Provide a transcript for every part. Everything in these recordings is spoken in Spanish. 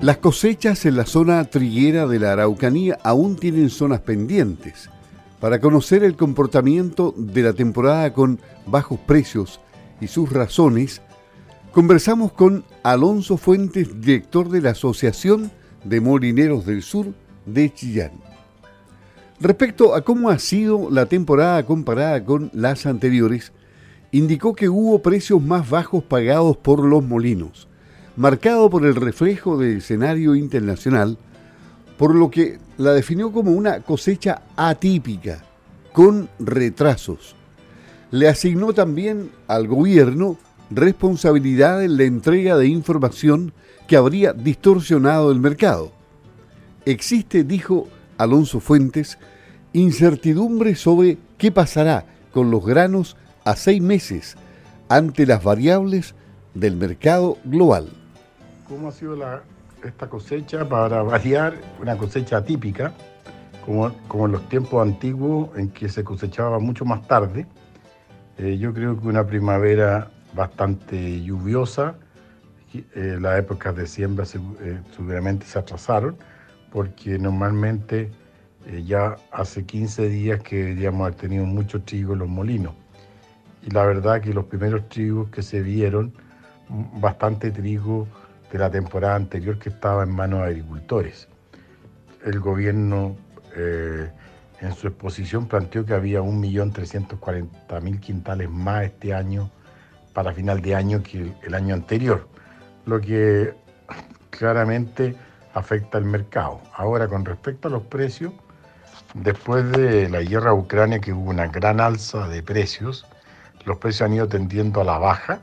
Las cosechas en la zona triguera de la Araucanía aún tienen zonas pendientes. Para conocer el comportamiento de la temporada con bajos precios y sus razones, conversamos con Alonso Fuentes, director de la Asociación de Molineros del Sur de Chillán. Respecto a cómo ha sido la temporada comparada con las anteriores, indicó que hubo precios más bajos pagados por los molinos marcado por el reflejo del escenario internacional, por lo que la definió como una cosecha atípica, con retrasos. Le asignó también al gobierno responsabilidad en la entrega de información que habría distorsionado el mercado. Existe, dijo Alonso Fuentes, incertidumbre sobre qué pasará con los granos a seis meses ante las variables del mercado global. ¿Cómo ha sido esta cosecha? Para variar, una cosecha atípica, como, como, en los tiempos antiguos en que se cosechaba mucho más tarde. Eh, yo creo que una primavera bastante lluviosa, eh, las épocas de siembra eh, seguramente se atrasaron, porque normalmente eh, ya hace 15 días que deberíamos haber tenido mucho trigo en los molinos. Y la verdad que los primeros trigos que se vieron, bastante trigo de la temporada anterior que estaba en manos de agricultores. El gobierno eh, en su exposición planteó que había 1.340.000 quintales más este año para final de año que el año anterior, lo que claramente afecta al mercado. Ahora, con respecto a los precios, después de la guerra Ucrania, que hubo una gran alza de precios, los precios han ido tendiendo a la baja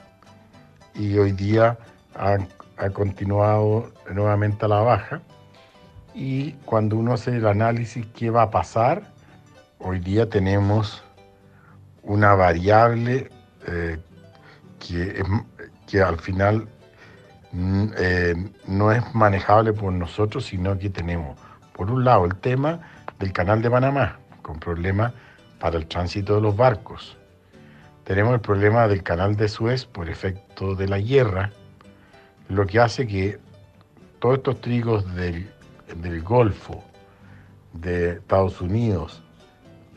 y hoy día han ha continuado nuevamente a la baja. Y cuando uno hace el análisis, ¿qué va a pasar? Hoy día tenemos una variable eh, que, que, al final mm, eh, no es manejable por nosotros, sino que tenemos, por un lado, el tema del canal de Panamá, con problemas para el tránsito de los barcos. Tenemos el problema del canal de Suez por efecto de la guerra, lo que hace que todos estos trigos del, Golfo, de Estados Unidos,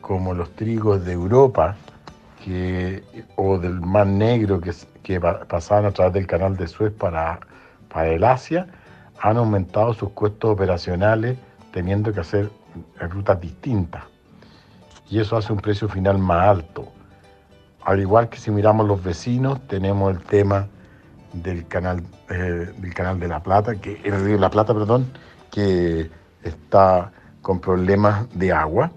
como los trigos de Europa o del Mar Negro que, que pasaban a través del canal de Suez para, para el Asia, han aumentado sus costos operacionales teniendo que hacer rutas distintas. Y eso hace un precio final más alto. Al igual que si miramos los vecinos, tenemos el tema del canal, eh, del canal de La Plata, que, el río La Plata, perdón, que está con problemas de agua.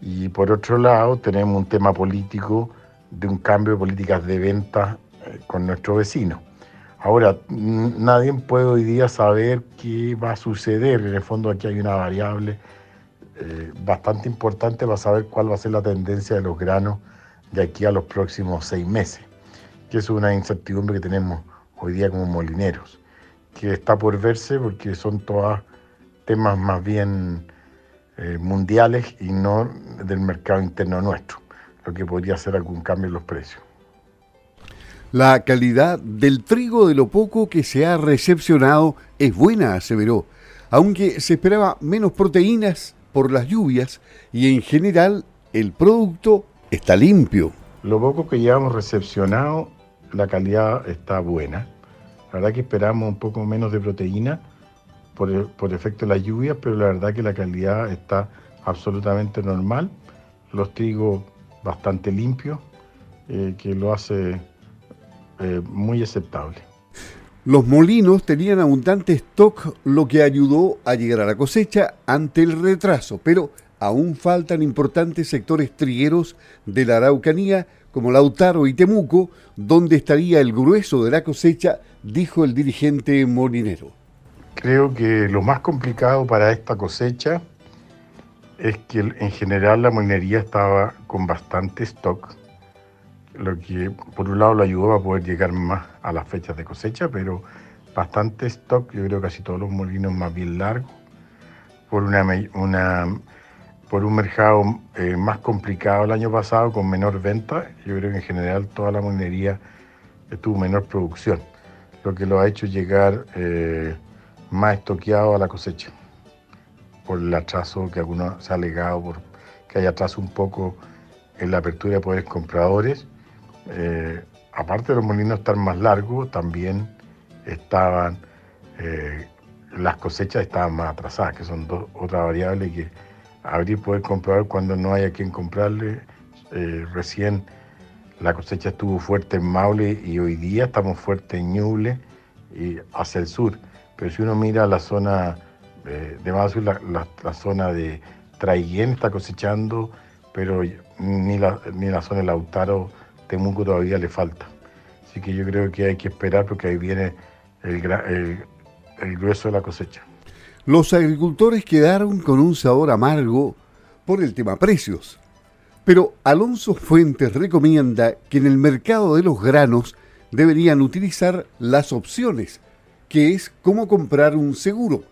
Y por otro lado tenemos un tema político de un cambio de políticas de venta eh, con nuestro vecino. Ahora, nadie puede hoy día saber qué va a suceder. En el fondo aquí hay una variable eh, bastante importante para saber cuál va a ser la tendencia de los granos de aquí a los próximos seis meses, que es una incertidumbre que tenemos hoy día como molineros, que está por verse porque son todos temas más bien eh, mundiales y no del mercado interno nuestro, lo que podría hacer algún cambio en los precios. La calidad del trigo de lo poco que se ha recepcionado es buena, aseveró, aunque se esperaba menos proteínas por las lluvias y en general el producto está limpio. Lo poco que hemos recepcionado la calidad está buena. La verdad que esperamos un poco menos de proteína por, efecto de las lluvias, pero la verdad que la calidad está absolutamente normal. Los trigos bastante limpios, eh, que lo hace eh, muy aceptable. Los molinos tenían abundante stock, lo que ayudó a llegar a la cosecha ante el retraso, pero aún faltan importantes sectores trigueros de la Araucanía como Lautaro y Temuco, donde estaría el grueso de la cosecha, dijo el dirigente molinero. Creo que lo más complicado para esta cosecha es que en general la molinería estaba con bastante stock, lo que por un lado lo ayudó a poder llegar más a las fechas de cosecha, pero bastante stock, yo creo casi todos los molinos más bien largos, por una, una por un mercado eh, más complicado el año pasado, con menor venta. Yo creo que en general toda la minería tuvo menor producción, lo que lo ha hecho llegar eh, más estoqueado a la cosecha por el atraso que algunos se ha alegado, por que hay atraso un poco en la apertura de poderes compradores. Eh, aparte de los molinos estar más largos, también estaban las cosechas estaban más atrasadas, que son dos otras variables que abrir poder comprador cuando no haya quien comprarle. Eh, recién la cosecha estuvo fuerte en Maule y hoy día estamos fuertes en Ñuble y hacia el sur. Pero si uno mira la zona eh, de más la, zona de Traiguén está cosechando, pero ni la, ni la zona de Lautaro, Temuco todavía le falta. Así que yo creo que hay que esperar porque ahí viene el grueso de la cosecha. Los agricultores quedaron con un sabor amargo por el tema precios. Pero Alonso Fuentes recomienda que en el mercado de los granos deberían utilizar las opciones, que es cómo comprar un seguro.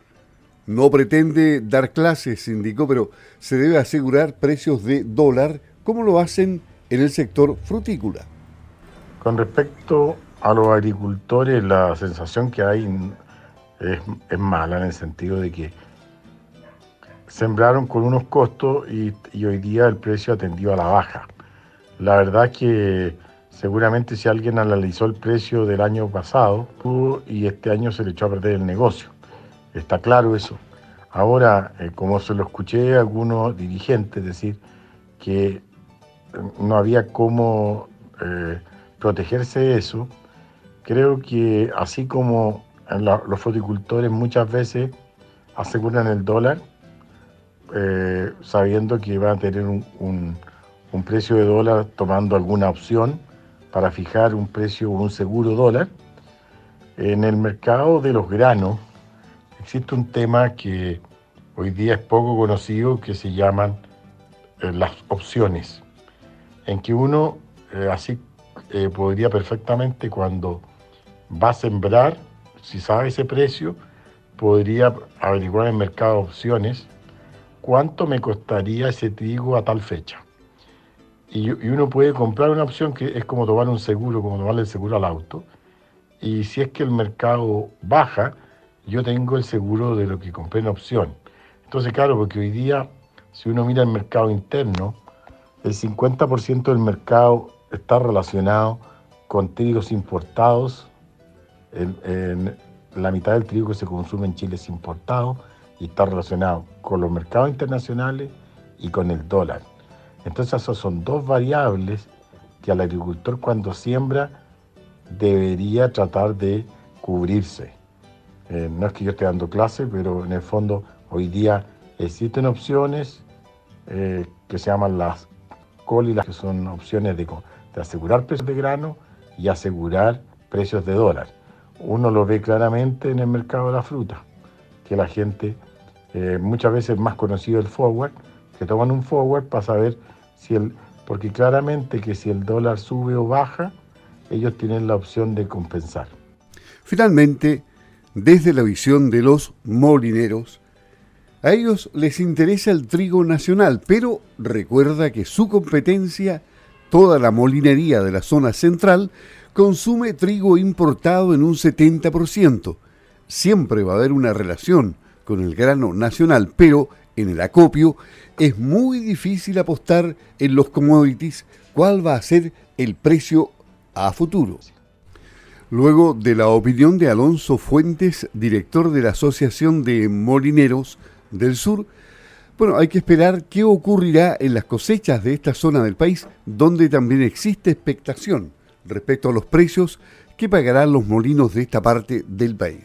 No pretende dar clases, indicó, pero se debe asegurar precios de dólar como lo hacen en el sector frutícola. Con respecto a los agricultores, la sensación que hay es, mala en el sentido de que sembraron con unos costos y, hoy día el precio atendió a la baja. La verdad que seguramente si alguien analizó el precio del año pasado y este año se le echó a perder el negocio. Está claro eso. Ahora, eh, como se lo escuché a algunos dirigentes decir que no había cómo eh, protegerse de eso, creo que así como los fruticultores muchas veces aseguran el dólar sabiendo que van a tener un, un precio de dólar tomando alguna opción para fijar un precio o un seguro dólar. En el mercado de los granos, existe un tema que hoy día es poco conocido que se llaman eh, las opciones, en que uno eh, así eh, podría perfectamente cuando va a sembrar, si sabe ese precio, podría averiguar en el mercado de opciones cuánto me costaría ese trigo a tal fecha. Y, uno puede comprar una opción que es como tomar un seguro, como tomarle el seguro al auto. Y si es que el mercado baja, yo tengo el seguro de lo que compré en opción. Entonces, claro, porque hoy día, si uno mira el mercado interno, el 50% del mercado está relacionado con trigos importados. La mitad del trigo que se consume en Chile es importado y está relacionado con los mercados internacionales y con el dólar. Entonces, esas son dos variables que al agricultor cuando siembra debería tratar de cubrirse. Eh, no es que yo esté dando clase, pero en el fondo hoy día existen opciones eh, que se llaman las cólilas, que son opciones de, asegurar precios de grano y asegurar precios de dólar. Uno lo ve claramente en el mercado de la fruta, que la gente eh, muchas veces más conocido el forward, que toman un forward para saber si el, porque claramente que si el dólar sube o baja, ellos tienen la opción de compensar. Finalmente, desde la visión de los molineros, a ellos les interesa el trigo nacional, pero recuerda que su competencia, toda la molinería de la zona central, consume trigo importado en un 70%. Siempre va a haber una relación con el grano nacional, pero en el acopio es muy difícil apostar en los commodities cuál va a ser el precio a futuro. Luego de la opinión de Alonso Fuentes, director de la Asociación de Molineros del Sur, bueno, hay que esperar qué ocurrirá en las cosechas de esta zona del país, donde también existe expectación respecto a los precios que pagarán los molinos de esta parte del país.